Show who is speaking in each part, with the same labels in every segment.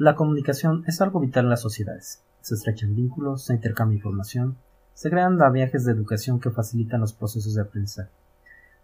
Speaker 1: La comunicación es algo vital en las sociedades. Se estrechan vínculos, se intercambia información, se crean viajes de educación que facilitan los procesos de aprendizaje.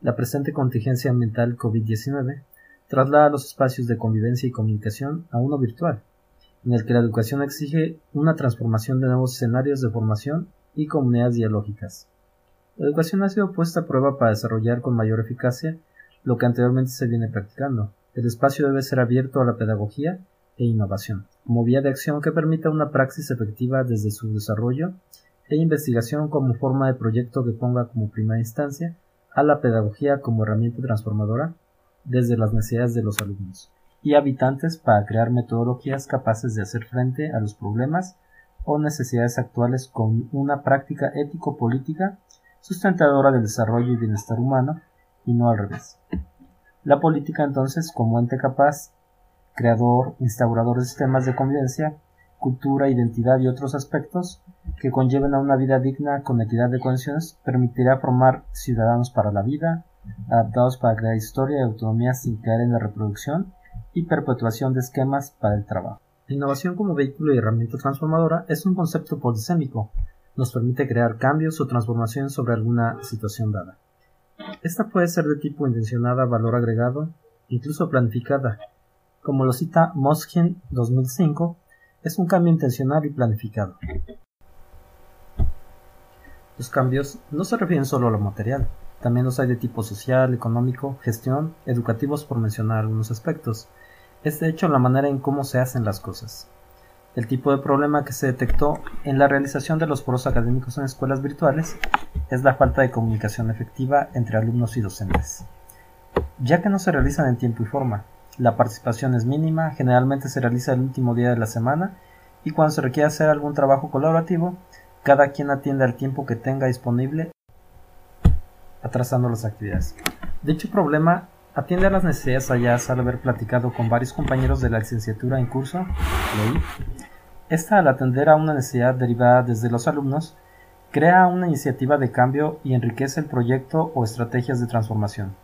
Speaker 1: La presente contingencia ambiental COVID-19 traslada los espacios de convivencia y comunicación a uno virtual, en el que la educación exige una transformación de nuevos escenarios de formación y comunidades dialógicas. La educación ha sido puesta a prueba para desarrollar con mayor eficacia lo que anteriormente se viene practicando. El espacio debe ser abierto a la pedagogía e innovación, como vía de acción que permita una praxis efectiva desde su desarrollo e investigación como forma de proyecto que ponga como primera instancia a la pedagogía como herramienta transformadora desde las necesidades de los alumnos y habitantes para crear metodologías capaces de hacer frente a los problemas o necesidades actuales con una práctica ético-política sustentadora del desarrollo y bienestar humano y no al revés. La política entonces como ente capaz, creador, instaurador de sistemas de convivencia, cultura, identidad y otros aspectos que conlleven a una vida digna con equidad de condiciones permitirá formar ciudadanos para la vida, adaptados para crear historia y autonomía sin caer en la reproducción y perpetuación de esquemas para el trabajo. La innovación como vehículo y herramienta transformadora es un concepto polisémico. Nos permite crear cambios o transformaciones sobre alguna situación dada. Esta puede ser de tipo intencionada, valor agregado, incluso planificada. Como lo cita Moskhin 2005, es un cambio intencional y planificado. Los cambios no se refieren solo a lo material, también los hay de tipo social, económico, gestión, educativos por mencionar algunos aspectos es de hecho la manera en cómo se hacen las cosas. El tipo de problema que se detectó en la realización de los foros académicos en escuelas virtuales es la falta de comunicación efectiva entre alumnos y docentes. Ya que no se realizan en tiempo y forma, la participación es mínima, generalmente se realiza el último día de la semana y cuando se requiere hacer algún trabajo colaborativo, cada quien atiende al tiempo que tenga disponible atrasando las actividades. Dicho problema Atiende a las necesidades halladas al haber platicado con varios compañeros de la licenciatura en curso. Esta, al atender a una necesidad derivada desde los alumnos, crea una iniciativa de cambio y enriquece el proyecto o estrategias de transformación.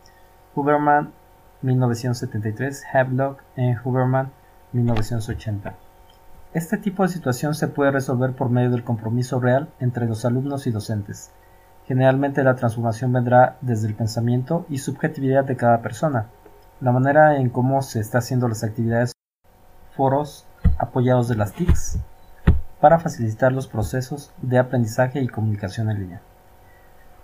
Speaker 1: Huberman 1973, Havelock en Huberman 1980. Este tipo de situación se puede resolver por medio del compromiso real entre los alumnos y docentes, Generalmente la transformación vendrá desde el pensamiento y subjetividad de cada persona, la manera en cómo se está haciendo las actividades, foros apoyados de las TICs, para facilitar los procesos de aprendizaje y comunicación en línea.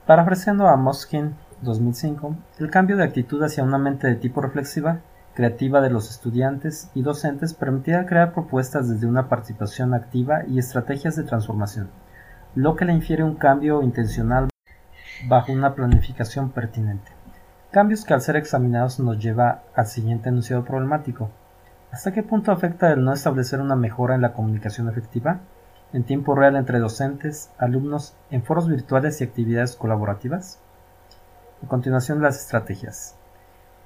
Speaker 1: Parafraseando a Moskin 2005, el cambio de actitud hacia una mente de tipo reflexiva, creativa de los estudiantes y docentes permitirá crear propuestas desde una participación activa y estrategias de transformación, lo que le infiere un cambio intencional bajo una planificación pertinente. Cambios que al ser examinados nos lleva al siguiente enunciado problemático. ¿Hasta qué punto afecta el no establecer una mejora en la comunicación efectiva en tiempo real entre docentes, alumnos, en foros virtuales y actividades colaborativas? A continuación, las estrategias.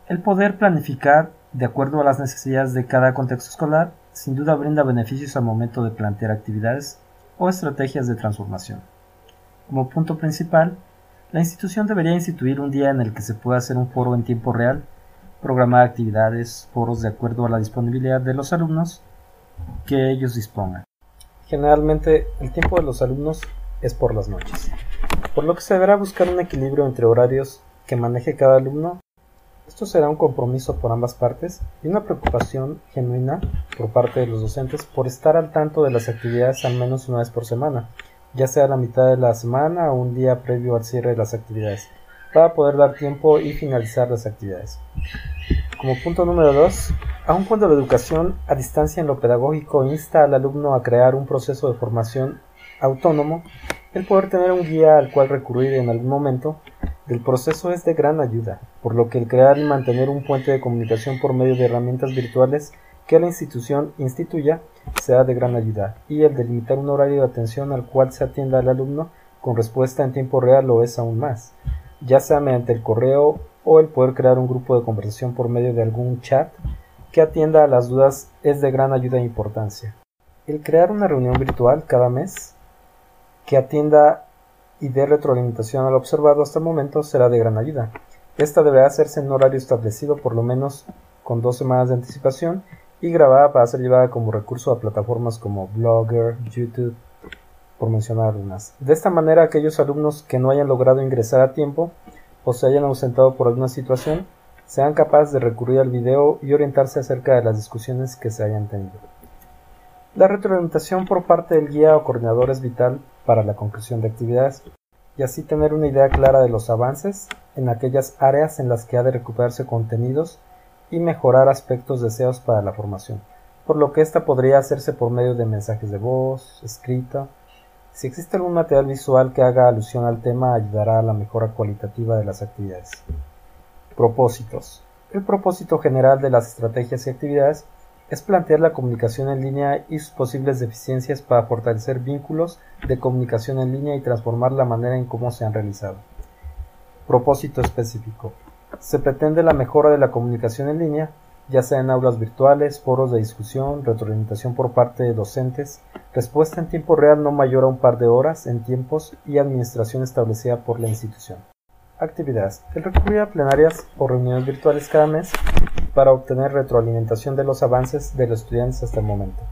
Speaker 1: El poder planificar de acuerdo a las necesidades de cada contexto escolar sin duda brinda beneficios al momento de plantear actividades o estrategias de transformación. Como punto principal, la institución debería instituir un día en el que se pueda hacer un foro en tiempo real, programar actividades, foros de acuerdo a la disponibilidad de los alumnos que ellos dispongan. Generalmente el tiempo de los alumnos es por las noches, por lo que se deberá buscar un equilibrio entre horarios que maneje cada alumno. Esto será un compromiso por ambas partes y una preocupación genuina por parte de los docentes por estar al tanto de las actividades al menos una vez por semana, ya sea a la mitad de la semana o un día previo al cierre de las actividades, para poder dar tiempo y finalizar las actividades. Como punto número 2, aun cuando la educación a distancia en lo pedagógico insta al alumno a crear un proceso de formación autónomo, el poder tener un guía al cual recurrir en algún momento del proceso es de gran ayuda, por lo que el crear y mantener un puente de comunicación por medio de herramientas virtuales que la institución instituya sea de gran ayuda, y el delimitar un horario de atención al cual se atienda al alumno con respuesta en tiempo real lo es aún más, ya sea mediante el correo o el poder crear un grupo de conversación por medio de algún chat que atienda a las dudas es de gran ayuda e importancia. El crear una reunión virtual cada mes que atienda y dé retroalimentación al observado hasta el momento será de gran ayuda. Esta deberá hacerse en un horario establecido por lo menos con dos semanas de anticipación y grabada para ser llevada como recurso a plataformas como Blogger, YouTube, por mencionar algunas. De esta manera, aquellos alumnos que no hayan logrado ingresar a tiempo o se hayan ausentado por alguna situación, sean capaces de recurrir al video y orientarse acerca de las discusiones que se hayan tenido. La retroalimentación por parte del guía o coordinador es vital para la conclusión de actividades y así tener una idea clara de los avances en aquellas áreas en las que ha de recuperarse contenidos y mejorar aspectos deseados para la formación, por lo que ésta podría hacerse por medio de mensajes de voz, escrita, si existe algún material visual que haga alusión al tema, ayudará a la mejora cualitativa de las actividades. Propósitos. El propósito general de las estrategias y actividades es plantear la comunicación en línea y sus posibles deficiencias para fortalecer vínculos de comunicación en línea y transformar la manera en cómo se han realizado. Propósito específico. Se pretende la mejora de la comunicación en línea ya sea en aulas virtuales, foros de discusión, retroalimentación por parte de docentes, respuesta en tiempo real no mayor a un par de horas en tiempos y administración establecida por la institución. Actividades. El recurrir a plenarias o reuniones virtuales cada mes para obtener retroalimentación de los avances de los estudiantes hasta el momento.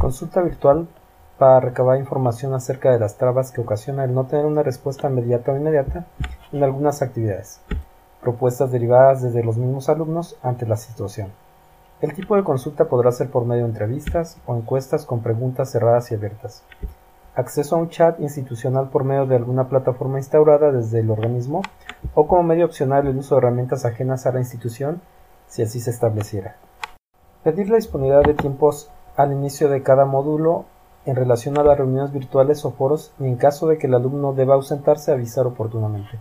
Speaker 1: Consulta virtual para recabar información acerca de las trabas que ocasiona el no tener una respuesta inmediata o inmediata en algunas actividades propuestas derivadas desde los mismos alumnos ante la situación. El tipo de consulta podrá ser por medio de entrevistas o encuestas con preguntas cerradas y abiertas. Acceso a un chat institucional por medio de alguna plataforma instaurada desde el organismo o como medio opcional el uso de herramientas ajenas a la institución si así se estableciera. Pedir la disponibilidad de tiempos al inicio de cada módulo en relación a las reuniones virtuales o foros y en caso de que el alumno deba ausentarse avisar oportunamente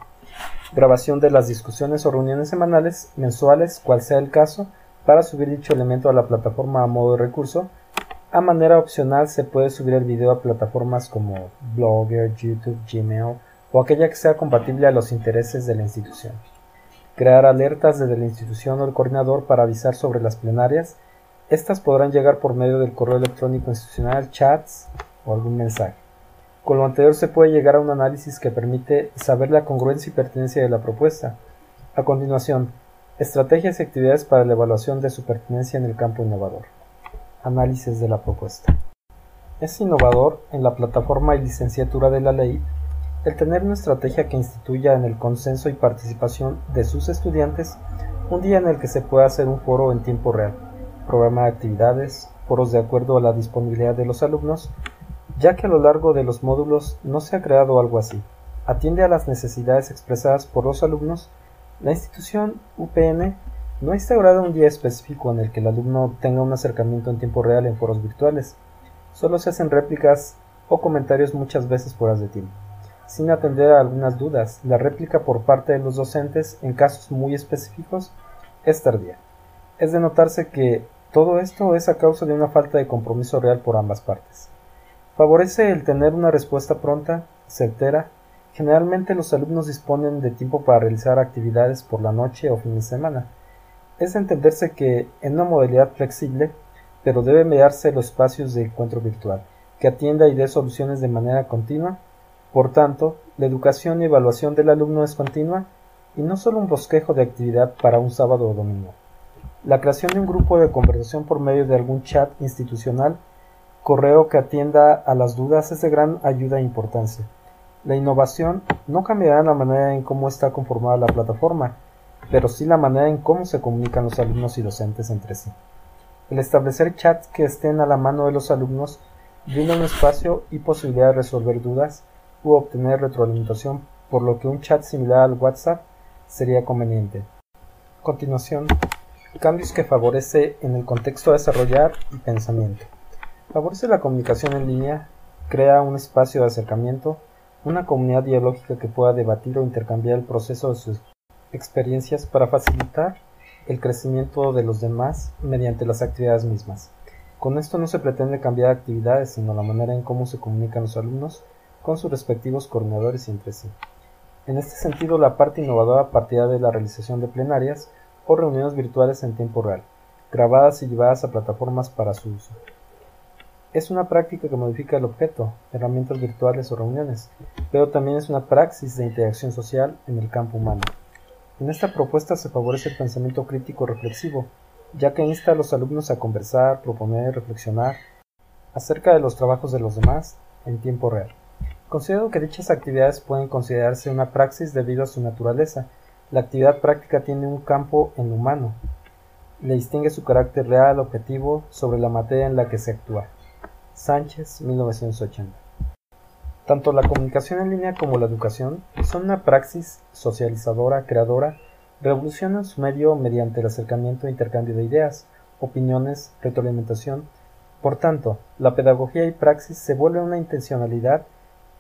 Speaker 1: grabación de las discusiones o reuniones semanales, mensuales, cual sea el caso, para subir dicho elemento a la plataforma a modo de recurso. A manera opcional se puede subir el video a plataformas como Blogger, YouTube, Gmail o aquella que sea compatible a los intereses de la institución. Crear alertas desde la institución o el coordinador para avisar sobre las plenarias. Estas podrán llegar por medio del correo electrónico institucional, chats o algún mensaje. Con lo anterior se puede llegar a un análisis que permite saber la congruencia y pertinencia de la propuesta. A continuación, estrategias y actividades para la evaluación de su pertinencia en el campo innovador. Análisis de la propuesta. Es innovador en la plataforma y licenciatura de la ley el tener una estrategia que instituya en el consenso y participación de sus estudiantes un día en el que se pueda hacer un foro en tiempo real, programa de actividades, foros de acuerdo a la disponibilidad de los alumnos ya que a lo largo de los módulos no se ha creado algo así. Atiende a las necesidades expresadas por los alumnos, la institución UPN no ha instaurado un día específico en el que el alumno tenga un acercamiento en tiempo real en foros virtuales. Solo se hacen réplicas o comentarios muchas veces por de tiempo. Sin atender a algunas dudas, la réplica por parte de los docentes en casos muy específicos es tardía. Es de notarse que todo esto es a causa de una falta de compromiso real por ambas partes. Favorece el tener una respuesta pronta, certera. Generalmente los alumnos disponen de tiempo para realizar actividades por la noche o fin de semana. Es de entenderse que en una modalidad flexible, pero debe mediarse los espacios de encuentro virtual, que atienda y dé soluciones de manera continua. Por tanto, la educación y evaluación del alumno es continua y no solo un bosquejo de actividad para un sábado o domingo. La creación de un grupo de conversación por medio de algún chat institucional correo que atienda a las dudas es de gran ayuda e importancia. La innovación no cambiará la manera en cómo está conformada la plataforma, pero sí la manera en cómo se comunican los alumnos y docentes entre sí. El establecer chats que estén a la mano de los alumnos brinda un espacio y posibilidad de resolver dudas u obtener retroalimentación, por lo que un chat similar al WhatsApp sería conveniente. A continuación, cambios que favorece en el contexto de desarrollar y pensamiento. Favorece la comunicación en línea, crea un espacio de acercamiento, una comunidad dialógica que pueda debatir o intercambiar el proceso de sus experiencias para facilitar el crecimiento de los demás mediante las actividades mismas. Con esto no se pretende cambiar actividades, sino la manera en cómo se comunican los alumnos con sus respectivos coordinadores y entre sí. En este sentido, la parte innovadora partirá de la realización de plenarias o reuniones virtuales en tiempo real, grabadas y llevadas a plataformas para su uso. Es una práctica que modifica el objeto, herramientas virtuales o reuniones, pero también es una praxis de interacción social en el campo humano. En esta propuesta se favorece el pensamiento crítico reflexivo, ya que insta a los alumnos a conversar, proponer, reflexionar acerca de los trabajos de los demás en tiempo real. Considero que dichas actividades pueden considerarse una praxis debido a su naturaleza. La actividad práctica tiene un campo en humano, le distingue su carácter real, objetivo, sobre la materia en la que se actúa. Sánchez, 1980. Tanto la comunicación en línea como la educación son una praxis socializadora, creadora, revolucionan su medio mediante el acercamiento e intercambio de ideas, opiniones, retroalimentación. Por tanto, la pedagogía y praxis se vuelven una intencionalidad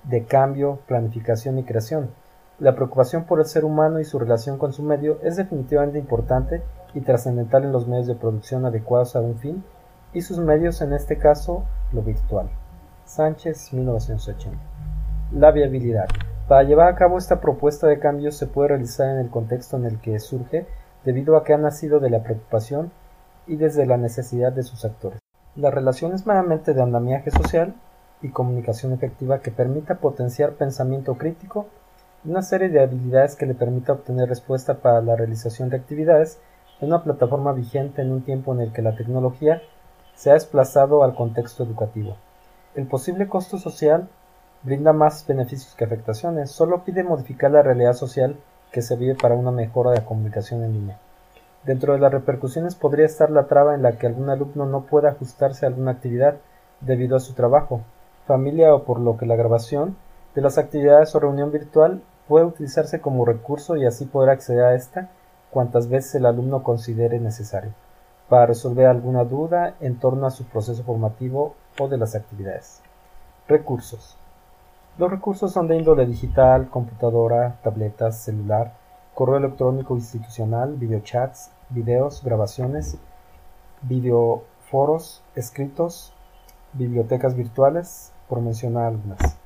Speaker 1: de cambio, planificación y creación. La preocupación por el ser humano y su relación con su medio es definitivamente importante y trascendental en los medios de producción adecuados a un fin y sus medios, en este caso, lo virtual. Sánchez, 1980. La viabilidad. Para llevar a cabo esta propuesta de cambio se puede realizar en el contexto en el que surge, debido a que ha nacido de la preocupación y desde la necesidad de sus actores. La relación es meramente de andamiaje social y comunicación efectiva que permita potenciar pensamiento crítico y una serie de habilidades que le permita obtener respuesta para la realización de actividades una plataforma vigente en un tiempo en el que la tecnología se ha desplazado al contexto educativo. El posible costo social brinda más beneficios que afectaciones, solo pide modificar la realidad social que se vive para una mejora de la comunicación en línea. Dentro de las repercusiones podría estar la traba en la que algún alumno no pueda ajustarse a alguna actividad debido a su trabajo, familia o por lo que la grabación de las actividades o reunión virtual puede utilizarse como recurso y así poder acceder a esta cuantas veces el alumno considere necesario, para resolver alguna duda en torno a su proceso formativo o de las actividades. Recursos. Los recursos son de índole digital, computadora, tabletas, celular, correo electrónico institucional, videochats, videos, grabaciones, videoforos, escritos, bibliotecas virtuales, por mencionar algunas.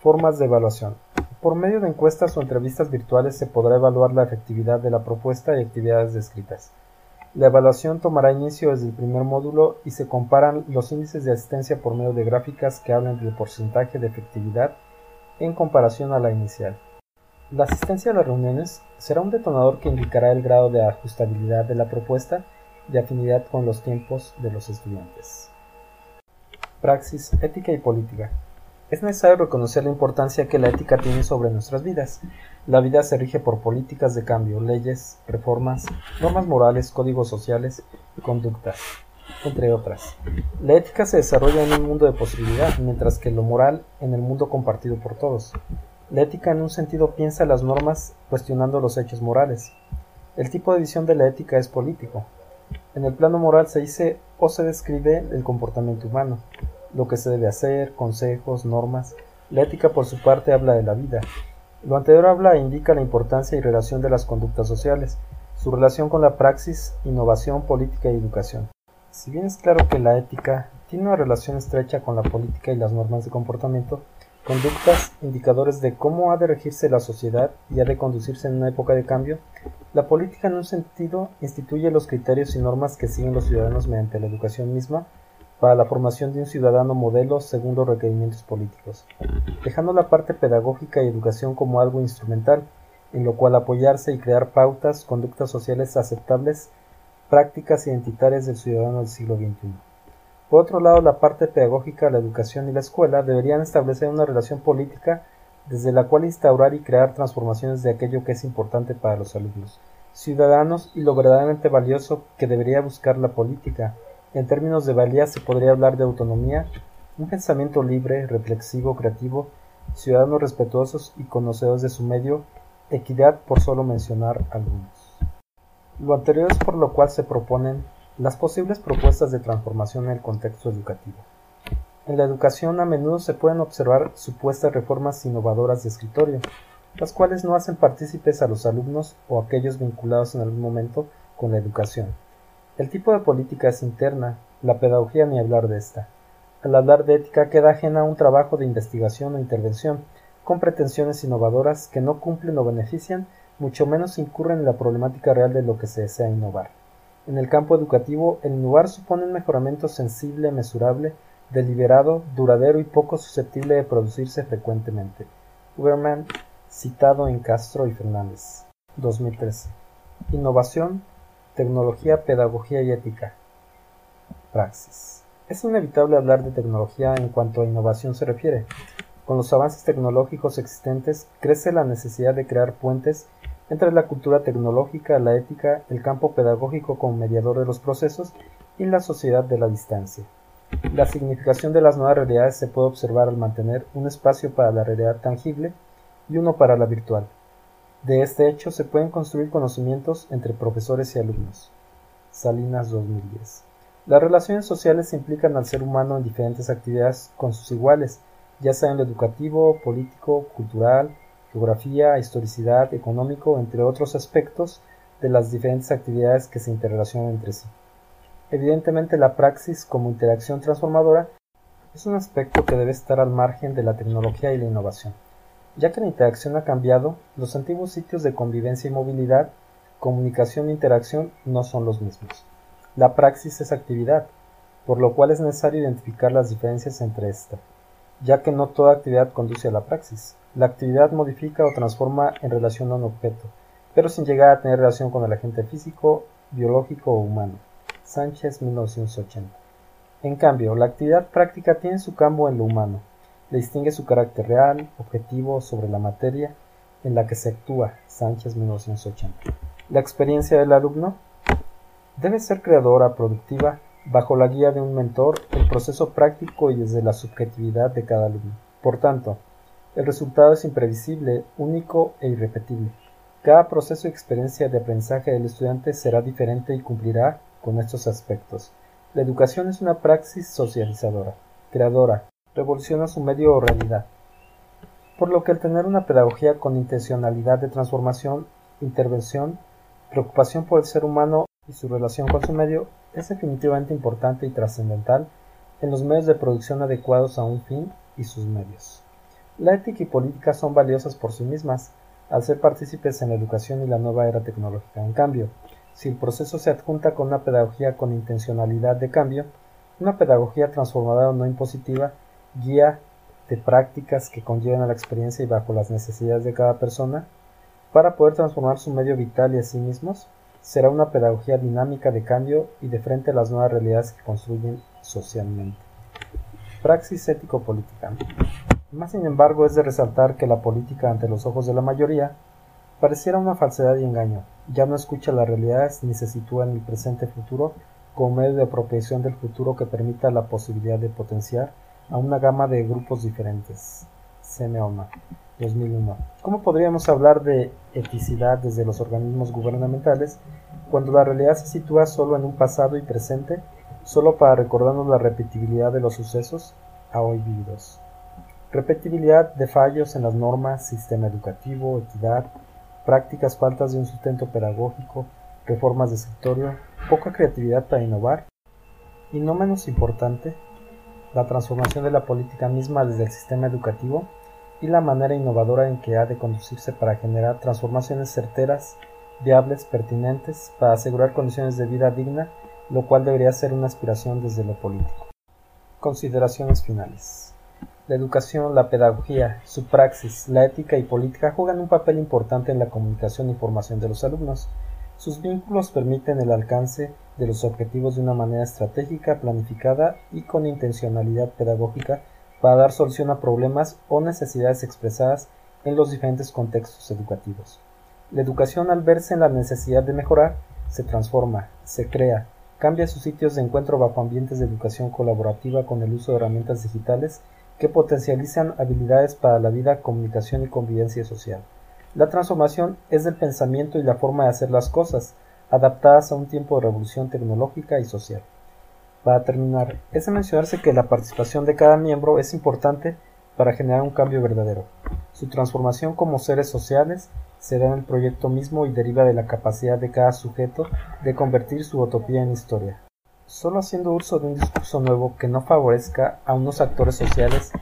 Speaker 1: Formas de evaluación. Por medio de encuestas o entrevistas virtuales se podrá evaluar la efectividad de la propuesta y actividades descritas. La evaluación tomará inicio desde el primer módulo y se comparan los índices de asistencia por medio de gráficas que hablan del porcentaje de efectividad en comparación a la inicial. La asistencia a las reuniones será un detonador que indicará el grado de ajustabilidad de la propuesta de afinidad con los tiempos de los estudiantes. Praxis, ética y política. Es necesario reconocer la importancia que la ética tiene sobre nuestras vidas. La vida se rige por políticas de cambio, leyes, reformas, normas morales, códigos sociales y conductas, entre otras. La ética se desarrolla en un mundo de posibilidad, mientras que lo moral en el mundo compartido por todos. La ética en un sentido piensa las normas cuestionando los hechos morales. El tipo de visión de la ética es político. En el plano moral se dice o se describe el comportamiento humano, lo que se debe hacer, consejos, normas. La ética por su parte habla de la vida. Lo anterior habla e indica la importancia y relación de las conductas sociales, su relación con la praxis, innovación, política y educación. Si bien es claro que la ética tiene una relación estrecha con la política y las normas de comportamiento, conductas, indicadores de cómo ha de regirse la sociedad y ha de conducirse en una época de cambio, la política en un sentido instituye los criterios y normas que siguen los ciudadanos mediante la educación misma para la formación de un ciudadano modelo según los requerimientos políticos, dejando la parte pedagógica y educación como algo instrumental, en lo cual apoyarse y crear pautas, conductas sociales aceptables, prácticas identitarias del ciudadano del siglo XXI. Por otro lado, la parte pedagógica, la educación y la escuela deberían establecer una relación política desde la cual instaurar y crear transformaciones de aquello que es importante para los alumnos, ciudadanos y lo verdaderamente valioso que debería buscar la política, en términos de valía se podría hablar de autonomía, un pensamiento libre, reflexivo, creativo, ciudadanos respetuosos y conocedores de su medio, equidad por solo mencionar algunos. Lo anterior es por lo cual se proponen las posibles propuestas de transformación en el contexto educativo. En la educación a menudo se pueden observar supuestas reformas innovadoras de escritorio, las cuales no hacen partícipes a los alumnos o aquellos vinculados en algún momento con la educación. El tipo de política es interna, la pedagogía ni hablar de esta. Al hablar de ética queda ajena a un trabajo de investigación o intervención, con pretensiones innovadoras que no cumplen o benefician, mucho menos incurren en la problemática real de lo que se desea innovar. En el campo educativo, el innovar supone un mejoramiento sensible, mesurable, deliberado, duradero y poco susceptible de producirse frecuentemente. Uberman, citado en Castro y Fernández. 2013. Innovación Tecnología, pedagogía y ética. Praxis. Es inevitable hablar de tecnología en cuanto a innovación se refiere. Con los avances tecnológicos existentes crece la necesidad de crear puentes entre la cultura tecnológica, la ética, el campo pedagógico como mediador de los procesos y la sociedad de la distancia. La significación de las nuevas realidades se puede observar al mantener un espacio para la realidad tangible y uno para la virtual. De este hecho se pueden construir conocimientos entre profesores y alumnos. Salinas 2010. Las relaciones sociales implican al ser humano en diferentes actividades con sus iguales, ya sea en lo educativo, político, cultural, geografía, historicidad, económico, entre otros aspectos de las diferentes actividades que se interrelacionan entre sí. Evidentemente la praxis como interacción transformadora es un aspecto que debe estar al margen de la tecnología y la innovación. Ya que la interacción ha cambiado, los antiguos sitios de convivencia y movilidad, comunicación e interacción no son los mismos. La praxis es actividad, por lo cual es necesario identificar las diferencias entre esta, ya que no toda actividad conduce a la praxis. La actividad modifica o transforma en relación a un objeto, pero sin llegar a tener relación con el agente físico, biológico o humano. Sánchez 1980. En cambio, la actividad práctica tiene su campo en lo humano, distingue su carácter real, objetivo, sobre la materia en la que se actúa. Sánchez 1980. La experiencia del alumno debe ser creadora, productiva, bajo la guía de un mentor, el proceso práctico y desde la subjetividad de cada alumno. Por tanto, el resultado es imprevisible, único e irrepetible. Cada proceso y experiencia de aprendizaje del estudiante será diferente y cumplirá con estos aspectos. La educación es una praxis socializadora, creadora, revoluciona su medio o realidad. Por lo que el tener una pedagogía con intencionalidad de transformación, intervención, preocupación por el ser humano y su relación con su medio es definitivamente importante y trascendental en los medios de producción adecuados a un fin y sus medios. La ética y política son valiosas por sí mismas, al ser partícipes en la educación y la nueva era tecnológica. En cambio, si el proceso se adjunta con una pedagogía con intencionalidad de cambio, una pedagogía transformadora no impositiva, guía de prácticas que conllevan a la experiencia y bajo las necesidades de cada persona, para poder transformar su medio vital y a sí mismos, será una pedagogía dinámica de cambio y de frente a las nuevas realidades que construyen socialmente. Praxis ético-política. Más sin embargo es de resaltar que la política ante los ojos de la mayoría pareciera una falsedad y engaño, ya no escucha las realidades ni se sitúa en el presente futuro como medio de apropiación del futuro que permita la posibilidad de potenciar a una gama de grupos diferentes. Semeona, 2001. ¿Cómo podríamos hablar de eticidad desde los organismos gubernamentales cuando la realidad se sitúa solo en un pasado y presente, solo para recordarnos la repetibilidad de los sucesos a hoy vividos? Repetibilidad de fallos en las normas, sistema educativo, equidad, prácticas faltas de un sustento pedagógico, reformas de escritorio, poca creatividad para innovar y no menos importante, la transformación de la política misma desde el sistema educativo y la manera innovadora en que ha de conducirse para generar transformaciones certeras, viables, pertinentes, para asegurar condiciones de vida digna, lo cual debería ser una aspiración desde lo político. Consideraciones finales. La educación, la pedagogía, su praxis, la ética y política juegan un papel importante en la comunicación y formación de los alumnos. Sus vínculos permiten el alcance de los objetivos de una manera estratégica, planificada y con intencionalidad pedagógica para dar solución a problemas o necesidades expresadas en los diferentes contextos educativos. La educación al verse en la necesidad de mejorar, se transforma, se crea, cambia sus sitios de encuentro bajo ambientes de educación colaborativa con el uso de herramientas digitales que potencializan habilidades para la vida, comunicación y convivencia social. La transformación es del pensamiento y la forma de hacer las cosas, adaptadas a un tiempo de revolución tecnológica y social. Para terminar, es de mencionarse que la participación de cada miembro es importante para generar un cambio verdadero. Su transformación como seres sociales se da en el proyecto mismo y deriva de la capacidad de cada sujeto de convertir su utopía en historia. Solo haciendo uso de un discurso nuevo que no favorezca a unos actores sociales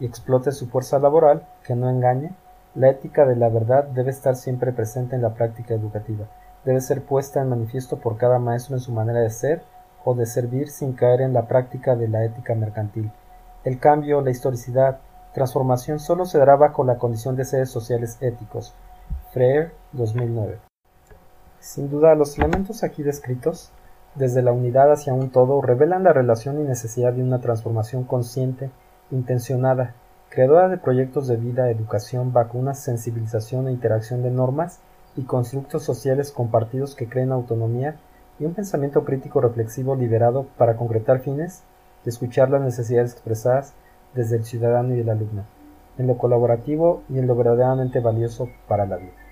Speaker 1: y explote su fuerza laboral, que no engañe, la ética de la verdad debe estar siempre presente en la práctica educativa, debe ser puesta en manifiesto por cada maestro en su manera de ser o de servir sin caer en la práctica de la ética mercantil. El cambio, la historicidad, transformación solo se dará bajo la condición de seres sociales éticos. Freire, 2009. Sin duda, los elementos aquí descritos, desde la unidad hacia un todo, revelan la relación y necesidad de una transformación consciente, intencionada, creadora de proyectos de vida, educación, vacunas, sensibilización e interacción de normas y constructos sociales compartidos que creen autonomía y un pensamiento crítico reflexivo liberado para concretar fines y escuchar las necesidades expresadas desde el ciudadano y el alumno, en lo colaborativo y en lo verdaderamente valioso para la vida.